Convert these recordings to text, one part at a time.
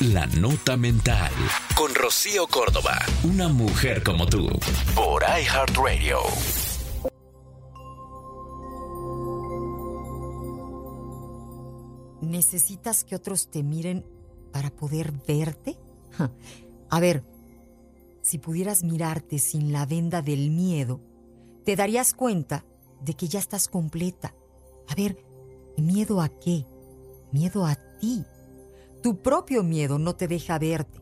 La Nota Mental. Con Rocío Córdoba. Una mujer como tú. Por iHeartRadio. ¿Necesitas que otros te miren para poder verte? A ver, si pudieras mirarte sin la venda del miedo, te darías cuenta de que ya estás completa. A ver, ¿miedo a qué? Miedo a ti. Tu propio miedo no te deja verte,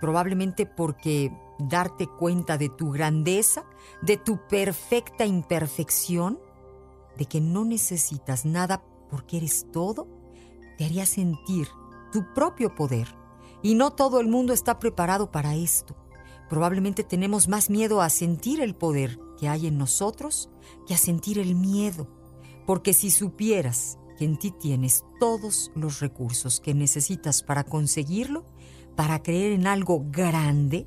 probablemente porque darte cuenta de tu grandeza, de tu perfecta imperfección, de que no necesitas nada porque eres todo, te haría sentir tu propio poder. Y no todo el mundo está preparado para esto. Probablemente tenemos más miedo a sentir el poder que hay en nosotros que a sentir el miedo. Porque si supieras en ti tienes todos los recursos que necesitas para conseguirlo, para creer en algo grande,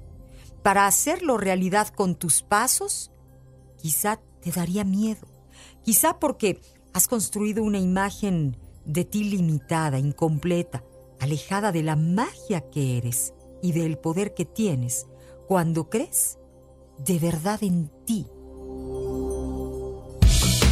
para hacerlo realidad con tus pasos, quizá te daría miedo. Quizá porque has construido una imagen de ti limitada, incompleta, alejada de la magia que eres y del poder que tienes cuando crees de verdad en ti.